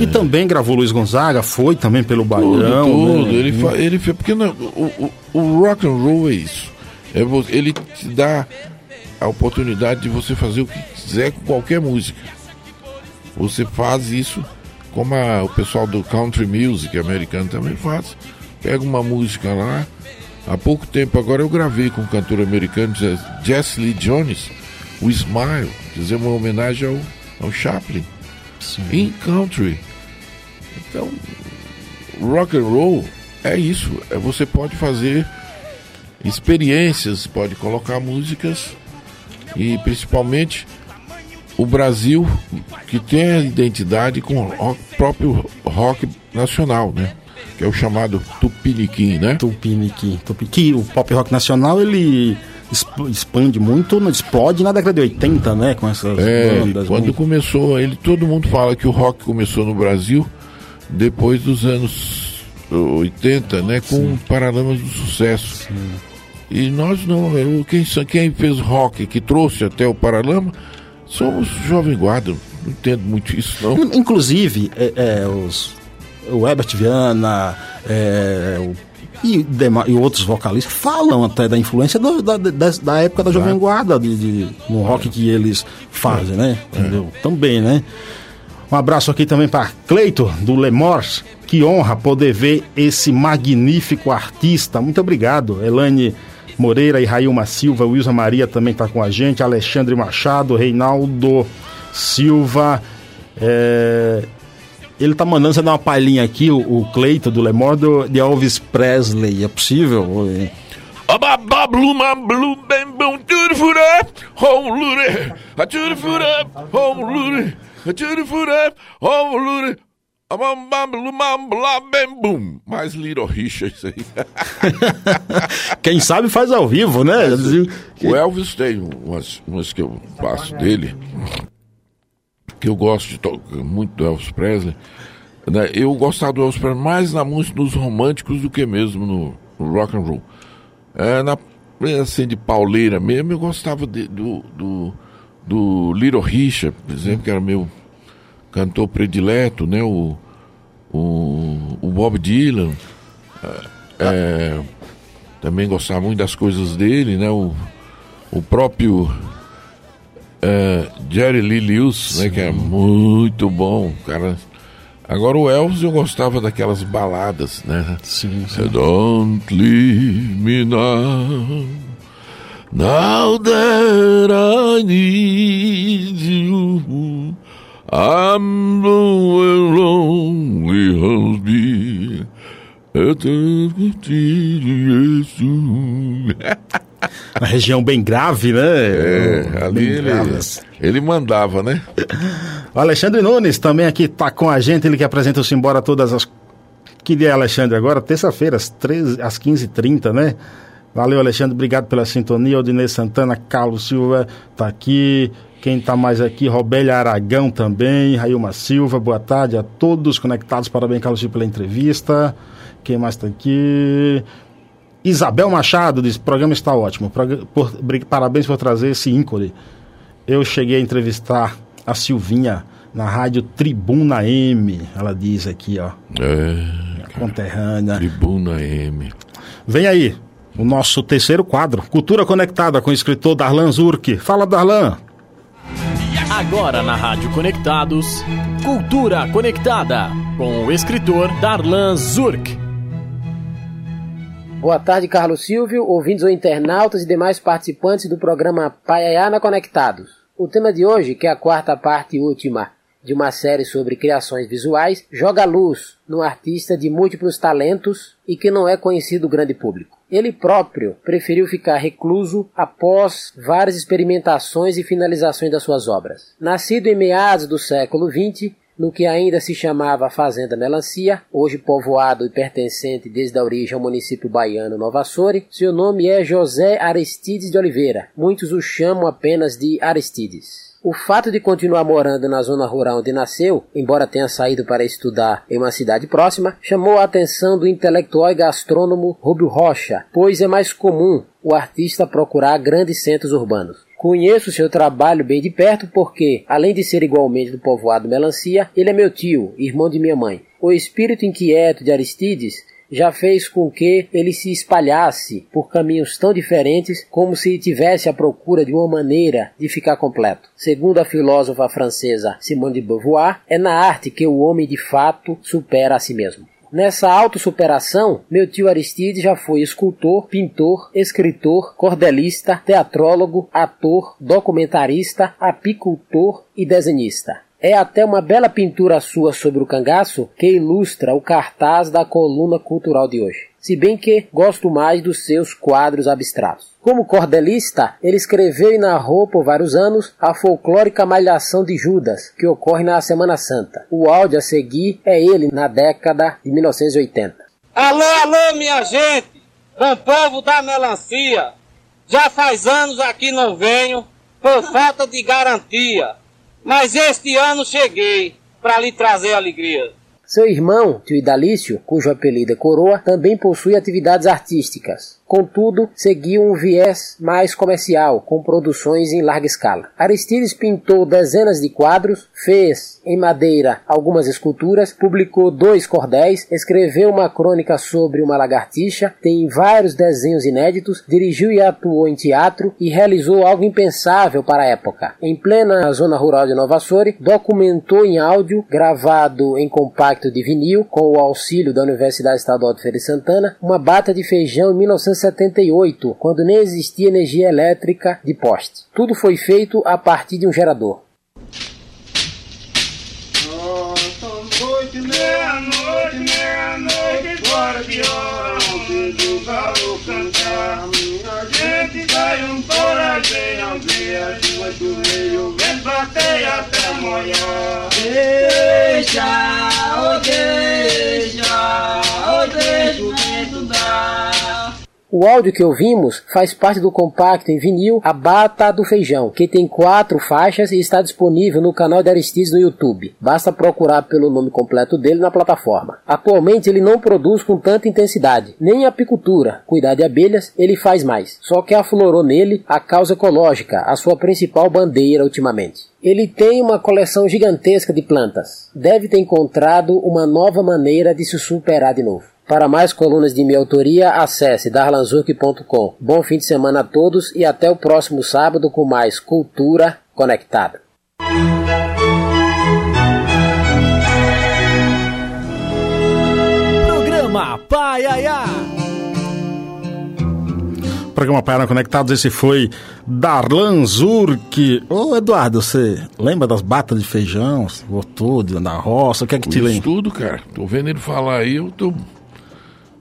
E também gravou Luiz Gonzaga, foi também pelo Baião. tudo. né? Ele, fa- ele fez. Porque não, o, o, o rock and roll é isso. É, ele te dá a oportunidade de você fazer o que quiser com qualquer música. Você faz isso como a- o pessoal do country music americano também faz. Pega uma música lá. Há pouco tempo agora eu gravei com um cantor americano, Jess- Lee Jones, o Smile, dizer, uma homenagem ao, ao Chaplin. Em country. Então, rock and roll é isso. É você pode fazer experiências, pode colocar músicas e principalmente o Brasil que tem a identidade com o próprio rock nacional, né? Que é o chamado Tupiniquim, né? Tupiniquim. Tupiniquim. O pop rock nacional, ele exp- expande muito, explode na década de 80, né? Com essas É, bandas. quando muito- começou, ele todo mundo fala que o rock começou no Brasil depois dos anos 80, né, com Paralamas do Sucesso. E nós não, eu- quem, quem fez rock, que trouxe até o Paralama, somos Jovem Guarda. Não entendo muito isso, não. Inclusive, é, é, os, o Herbert Viana é, o- e, e outros vocalistas falam até da influência do- da, da, da época da Jovem Guarda, de, de- no rock que eles fazem, né? Entendeu? Também, né? Um abraço aqui também para Cleito, do Lemors. Que honra poder ver esse magnífico artista. Muito obrigado. Elane Moreira e Railma Silva, Wilson Maria também está com a gente, Alexandre Machado, Reinaldo Silva, É, ele tá mandando você dar uma palhinha aqui, o, o Cleito do Lemor, do, de Elvis Presley. É possível? Mais Little Richa isso aí. Quem sabe faz ao vivo, né? O Elvis tem umas, umas que eu faço dele, que eu gosto muito do Elvis Presley. Né? Eu gostava do Elvis Presley mais na música dos românticos do que mesmo no, no rock and roll. É, na assim de pauleira mesmo, eu gostava de, do, do, do Little Richard, por exemplo, que era meu cantor predileto, né? O, o, o Bob Dylan. É, é, também gostava muito das coisas dele, né? O, o próprio é, Jerry Lee Lewis, né? Que é muito bom, cara. Agora o Elvis eu gostava daquelas baladas, né? Sim, sim. Don't leave me now. Now that I need you. I'm the lonely husband. Uma região bem grave, né? É, ali bem ele, grave. ele mandava, né? O Alexandre Nunes também aqui tá com a gente, ele que apresenta o Simbora todas as. Que dia é, Alexandre? Agora, terça-feira, às, 13 às 15h30, né? Valeu, Alexandre, obrigado pela sintonia. Odinei Santana, Carlos Silva tá aqui. Quem tá mais aqui? Robélia Aragão também. Railma Silva, boa tarde a todos conectados. Parabéns, Carlos Silva, pela entrevista. Quem mais tá aqui? Isabel Machado diz: o programa está ótimo. Por- parabéns por trazer esse ícone. Eu cheguei a entrevistar a Silvinha na rádio Tribuna M. Ela diz aqui, ó. É, Conterrânea. Tribuna M. Vem aí, o nosso terceiro quadro, Cultura Conectada, com o escritor Darlan Zurk. Fala, Darlan. Agora na Rádio Conectados, Cultura Conectada, com o escritor Darlan Zurk. Boa tarde, Carlos Silvio, ouvintes ou internautas e demais participantes do programa Paiaiana Conectados. O tema de hoje, que é a quarta parte última de uma série sobre criações visuais, joga luz num artista de múltiplos talentos e que não é conhecido do grande público. Ele próprio preferiu ficar recluso após várias experimentações e finalizações das suas obras. Nascido em meados do século XX, no que ainda se chamava Fazenda Melancia, hoje povoado e pertencente desde a origem ao município baiano Nova Açores, seu nome é José Aristides de Oliveira. Muitos o chamam apenas de Aristides. O fato de continuar morando na zona rural onde nasceu, embora tenha saído para estudar em uma cidade próxima, chamou a atenção do intelectual e gastrônomo Rubio Rocha, pois é mais comum o artista procurar grandes centros urbanos. Conheço seu trabalho bem de perto porque, além de ser igualmente do povoado Melancia, ele é meu tio, irmão de minha mãe. O espírito inquieto de Aristides já fez com que ele se espalhasse por caminhos tão diferentes como se tivesse à procura de uma maneira de ficar completo. Segundo a filósofa francesa Simone de Beauvoir, é na arte que o homem de fato supera a si mesmo. Nessa autossuperação, meu tio Aristides já foi escultor, pintor, escritor, cordelista, teatrólogo, ator, documentarista, apicultor e desenhista. É até uma bela pintura sua sobre o cangaço que ilustra o cartaz da coluna cultural de hoje. Se bem que gosto mais dos seus quadros abstratos. Como cordelista, ele escreveu e narrou por vários anos a folclórica Malhação de Judas, que ocorre na Semana Santa. O áudio a seguir é ele na década de 1980. Alô, alô, minha gente, bom povo da melancia. Já faz anos aqui não venho por falta de garantia, mas este ano cheguei para lhe trazer alegria. Seu irmão, tio Idalício, cujo apelido é Coroa, também possui atividades artísticas. Contudo, seguiu um viés mais comercial, com produções em larga escala. Aristides pintou dezenas de quadros, fez em madeira algumas esculturas, publicou dois cordéis, escreveu uma crônica sobre uma lagartixa, tem vários desenhos inéditos, dirigiu e atuou em teatro e realizou algo impensável para a época. Em plena zona rural de Nova Açores, documentou em áudio, gravado em compacto de vinil, com o auxílio da Universidade Estadual de Feira de Santana, uma bata de feijão em 1978, quando nem existia energia elétrica de poste. Tudo foi feito a partir de um gerador. Deixa, oh deixa, oh deixa o vento dar. O áudio que ouvimos faz parte do compacto em vinil A Bata do Feijão, que tem quatro faixas e está disponível no canal de Aristides no YouTube. Basta procurar pelo nome completo dele na plataforma. Atualmente ele não produz com tanta intensidade, nem apicultura, cuidar de abelhas, ele faz mais. Só que aflorou nele a causa ecológica, a sua principal bandeira ultimamente. Ele tem uma coleção gigantesca de plantas. Deve ter encontrado uma nova maneira de se superar de novo. Para mais colunas de minha autoria, acesse darlanzurk.com. Bom fim de semana a todos e até o próximo sábado com mais Cultura Conectada. Programa Paiaiá. Programa Paiana Conectados, esse foi Darlan Zurk. Ô Eduardo, você lembra das batas de feijão? Você Voltou de- da roça, o que é que te lembra? tudo, cara. Tô vendo ele falar aí, eu tô.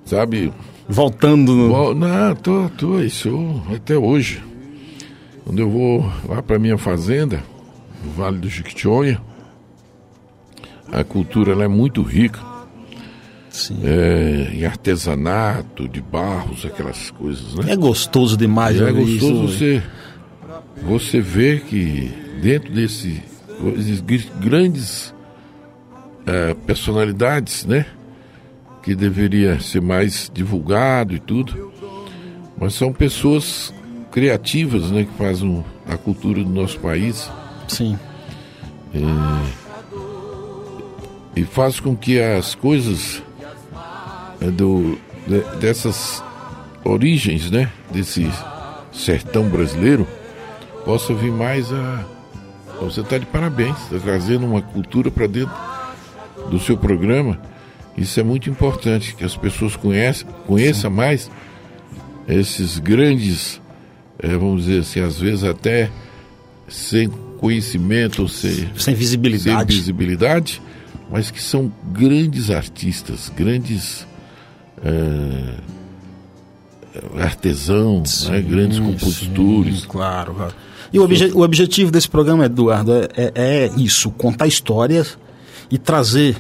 Sabe? Voltando no... Não, tô, tô, isso até hoje. Quando eu vou lá pra minha fazenda, no Vale do Jequitinhonha, a cultura ela é muito rica. É, em artesanato, de barros, aquelas coisas, né? É gostoso demais, é né, gostoso isso. você, você ver que dentro desse esses gr- grandes eh, personalidades, né? Que deveria ser mais divulgado e tudo, mas são pessoas criativas, né? Que fazem a cultura do nosso país. Sim. e faz com que as coisas eh, do, de- dessas origens, né, desse sertão brasileiro, possa vir mais a. Você está de parabéns, está trazendo uma cultura para dentro do seu programa. Isso é muito importante, que as pessoas conheçam, conheçam mais esses grandes, eh, vamos dizer assim, às vezes até sem conhecimento, ou sem, Sem visibilidade. sem visibilidade, mas que são grandes artistas, grandes eh, artesãos, né, grandes compositores. Sim, claro, claro. E o, obje- o objetivo desse programa, Eduardo, é, é- é isso: contar histórias e trazer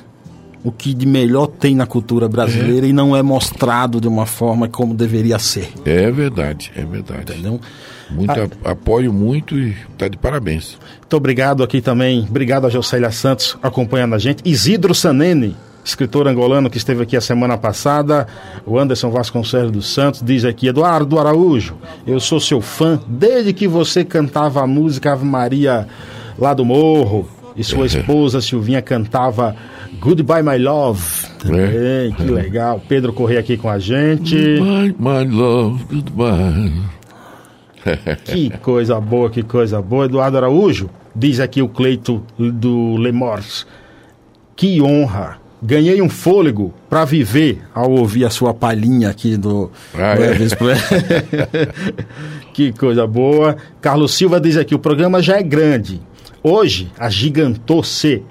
o que de melhor tem na cultura brasileira e não é mostrado de uma forma como deveria ser. É verdade, é verdade. Entendeu? Muito a- apoio muito e tá de parabéns. Muito obrigado aqui também. Obrigado a Jocélia Santos acompanhando a gente. Isidro Sanene, escritor angolano que esteve aqui a semana passada. O Anderson Vasconcelos dos Santos diz aqui: Eduardo Araújo, eu sou seu fã desde que você cantava a música Ave Maria lá do Morro. E sua esposa Silvinha cantava Goodbye My Love. Também, que legal. Pedro Correia aqui com a gente. My, my love, goodbye. Que coisa boa, que coisa boa. Eduardo Araújo, diz aqui o Cleito do Lemors. Que honra. Ganhei um fôlego para viver ao ouvir a sua palhinha aqui do. Ah, do é? Que coisa boa. Carlos Silva diz aqui: o programa já é grande. Hoje, agigantou-se.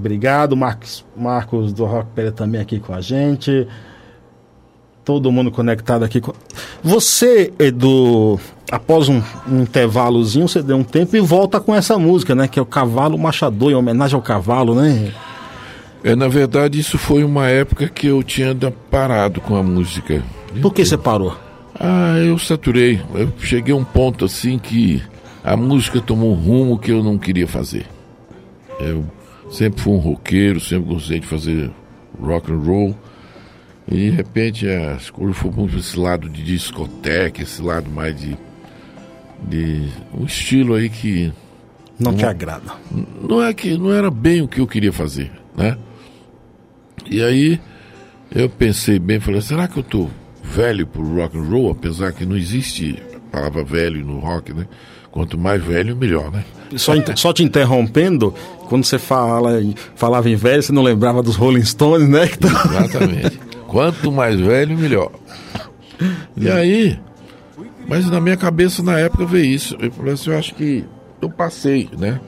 Obrigado, Marcos, Marcos do Rock Pereira também aqui com a gente. Todo mundo conectado aqui. com- Você, Edu, após um, um intervalozinho, você deu um tempo e volta com essa música, né? Que é o Cavalo Machador, em homenagem ao cavalo, né? É, na verdade, isso foi uma época que eu tinha parado com a música. Por que você parou? Ah, eu saturei. Eu cheguei a um ponto assim que a música tomou um rumo que eu não queria fazer. Eu sempre fui um roqueiro, sempre gostei de fazer rock and roll. E de repente as coisas foram para esse lado de discoteca, esse lado mais de. de um estilo aí que Não te Não. agrada. não é que não era bem o que eu queria fazer, né? E aí eu pensei bem, falei, será que eu tô velho pro rock and roll, apesar que não existe a palavra velho no rock, né? Quanto mais velho, melhor, né? Só, só te interrompendo, quando você fala, falava em velho, você não lembrava dos Rolling Stones, né? Tá- Exatamente. Quanto mais velho, melhor. E aí, mas na minha cabeça na época veio isso. Eu falei assim, eu acho que eu passei, né?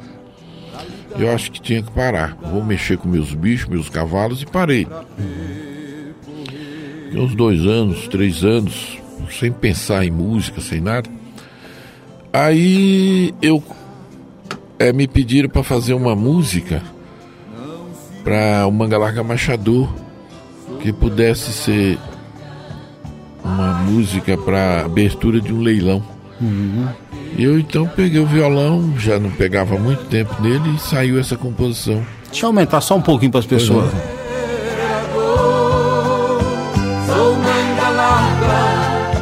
eu acho que tinha que parar. Vou mexer com meus bichos, meus cavalos e parei. E uns dois anos, três anos, sem pensar em música, sem nada. Aí eu é, me pediram para fazer uma música para o Mangalarga Machador que pudesse ser uma música para abertura de um leilão. Uhum. Eu então peguei o violão, já não pegava muito tempo nele e saiu essa composição. Deixa eu aumentar só um pouquinho para as pessoas. Sou manga larga,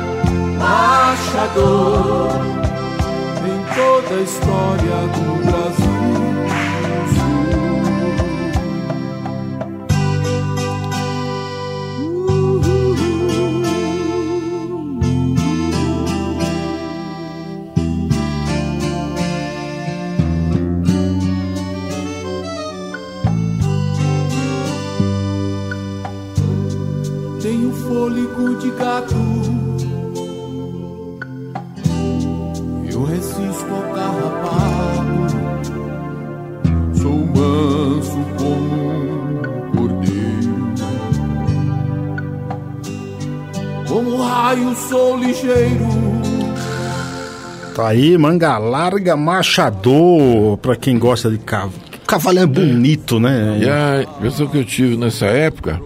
machador, em toda a história do ligeiro. Tá aí, manga larga machador, pra quem gosta de cavalo. Cavalo é bonito, né? E a impressão que eu tive nessa época,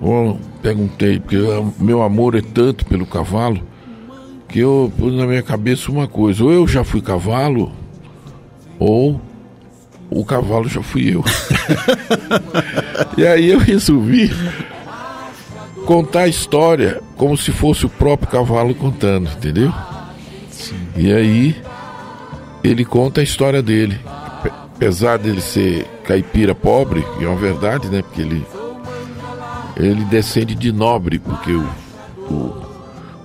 eu perguntei, porque meu amor é tanto pelo cavalo, que eu pus na minha cabeça uma coisa, ou eu já fui cavalo, ou o cavalo já fui eu. e aí eu resolvi contar a história como se fosse o próprio cavalo contando, entendeu? E aí ele conta a história dele. Pe- Apesar dele ser caipira pobre, e é uma verdade, né? Porque ele ele descende de nobre, porque o, o,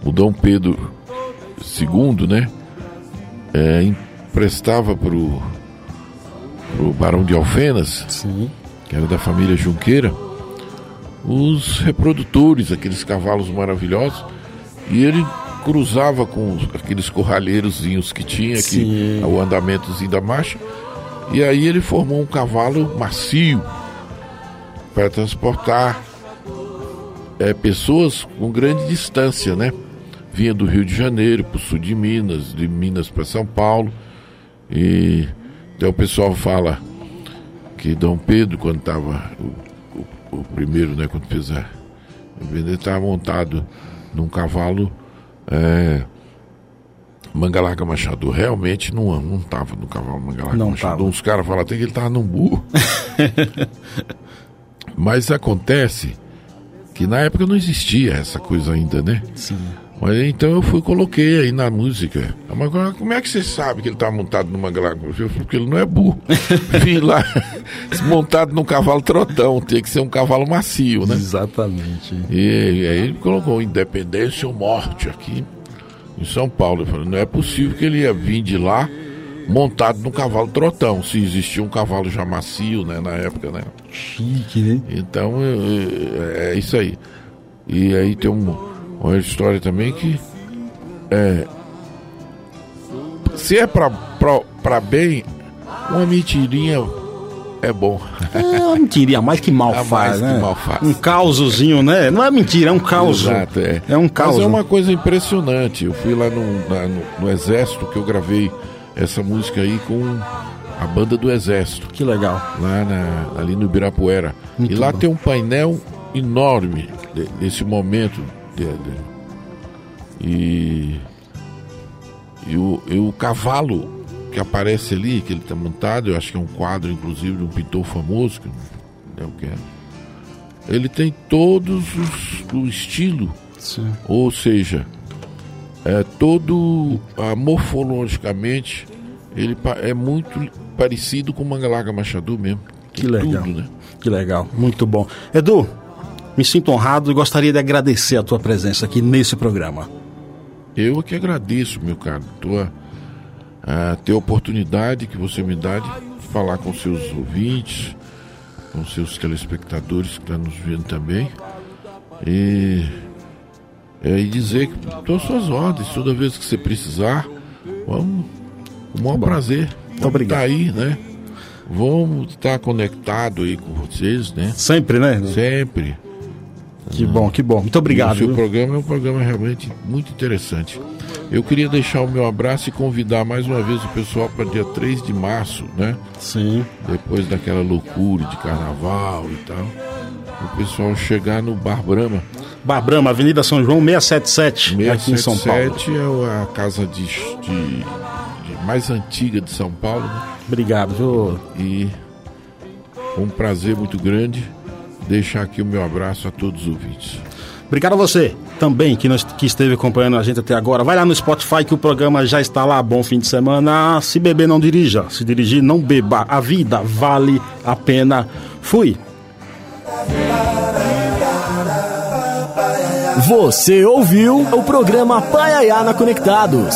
o Dom Pedro II, né? É, emprestava pro, pro Barão de Alfenas, que era da família Junqueira, os reprodutores, aqueles cavalos maravilhosos, e ele cruzava com aqueles corralheirozinhos que tinha, que Sim. o andamentozinho da marcha, e aí ele formou um cavalo macio para transportar é, pessoas com grande distância, né? Vinha do Rio de Janeiro para o sul de Minas, de Minas para São Paulo. E então o pessoal fala que Dom Pedro, quando estava o, primeiro, né, quando fez a ele estava montado num cavalo é, manga larga machado. Realmente não não estava no cavalo manga larga Não machado. tava. Uns caras falam até que ele estava num burro. Mas acontece que na época não existia essa coisa ainda, né? Sim. Mas então eu fui e coloquei aí na música. Mas como é que você sabe que ele tá montado numa? Eu falei, porque ele não é burro. Vim lá montado num cavalo trotão, tem que ser um cavalo macio, né? Exatamente. E, e aí ele colocou Independência ou Morte aqui em São Paulo. Eu falei, não é possível que ele ia vir de lá montado num cavalo trotão, se existia um cavalo já macio, né, na época, né? Chique, né? Então eu- eu- é isso aí. E aí tem um- uma história também que é, se é pra, pra, pra bem, uma mentirinha é bom. É uma mentirinha, mais que mal A faz, mais que né? mal faz. Um causozinho, né? Não é mentira, é um caos. Exato, é. É um Mas caos. é uma coisa impressionante. Eu fui lá no, na- no, no Exército que eu gravei essa música aí com a banda do Exército. Que legal. Lá na- ali no Ibirapuera. Muito e lá bom. tem um painel enorme de- desse momento. E e o, e o cavalo que aparece ali, que ele está montado, eu acho que é um quadro, inclusive, de um pintor famoso, que não é o que é. Ele tem todos os o estilo, Sim. ou seja, é todo ah, morfologicamente ele é muito parecido com o Mangalaga Machado mesmo. Que legal. Tudo, né? Que legal, muito bom. Edu, me sinto honrado e gostaria de agradecer a tua presença aqui nesse programa. Eu é que agradeço, meu caro, tua, a ter a oportunidade que você me dá de falar com seus ouvintes, com seus telespectadores que estão nos vendo também. E, é, e dizer que estou às suas ordens, toda vez que você precisar, vamos, o maior prazer. Muito obrigado. Tá aí, né? Vamos estar conectado aí com vocês, né? Sempre, né? Sempre. Que bom, que bom. Muito E obrigado. o seu viu? programa é um programa realmente muito interessante. Eu queria deixar o meu abraço e convidar mais uma vez o pessoal para dia 3 de março, né? Sim. Depois daquela loucura de carnaval e tal. O pessoal chegar no Bar Brahma. Bar Brahma, Avenida São João 677, aqui em São Paulo. 677 é a casa de, de- de mais antiga de São Paulo, né? Obrigado, viu? E um prazer muito grande deixar aqui o meu abraço a todos os ouvintes. Obrigado a você também que, nos- que esteve acompanhando a gente até agora. Vai lá no Spotify que o programa já está lá. Bom fim de semana. Se beber, não dirija. Se dirigir, não beba. A vida vale a pena. Fui. Você ouviu o programa Paiaiana Conectados.